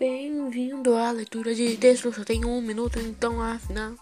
Bem-vindo à leitura de texto. Só tem um minuto, então afinal.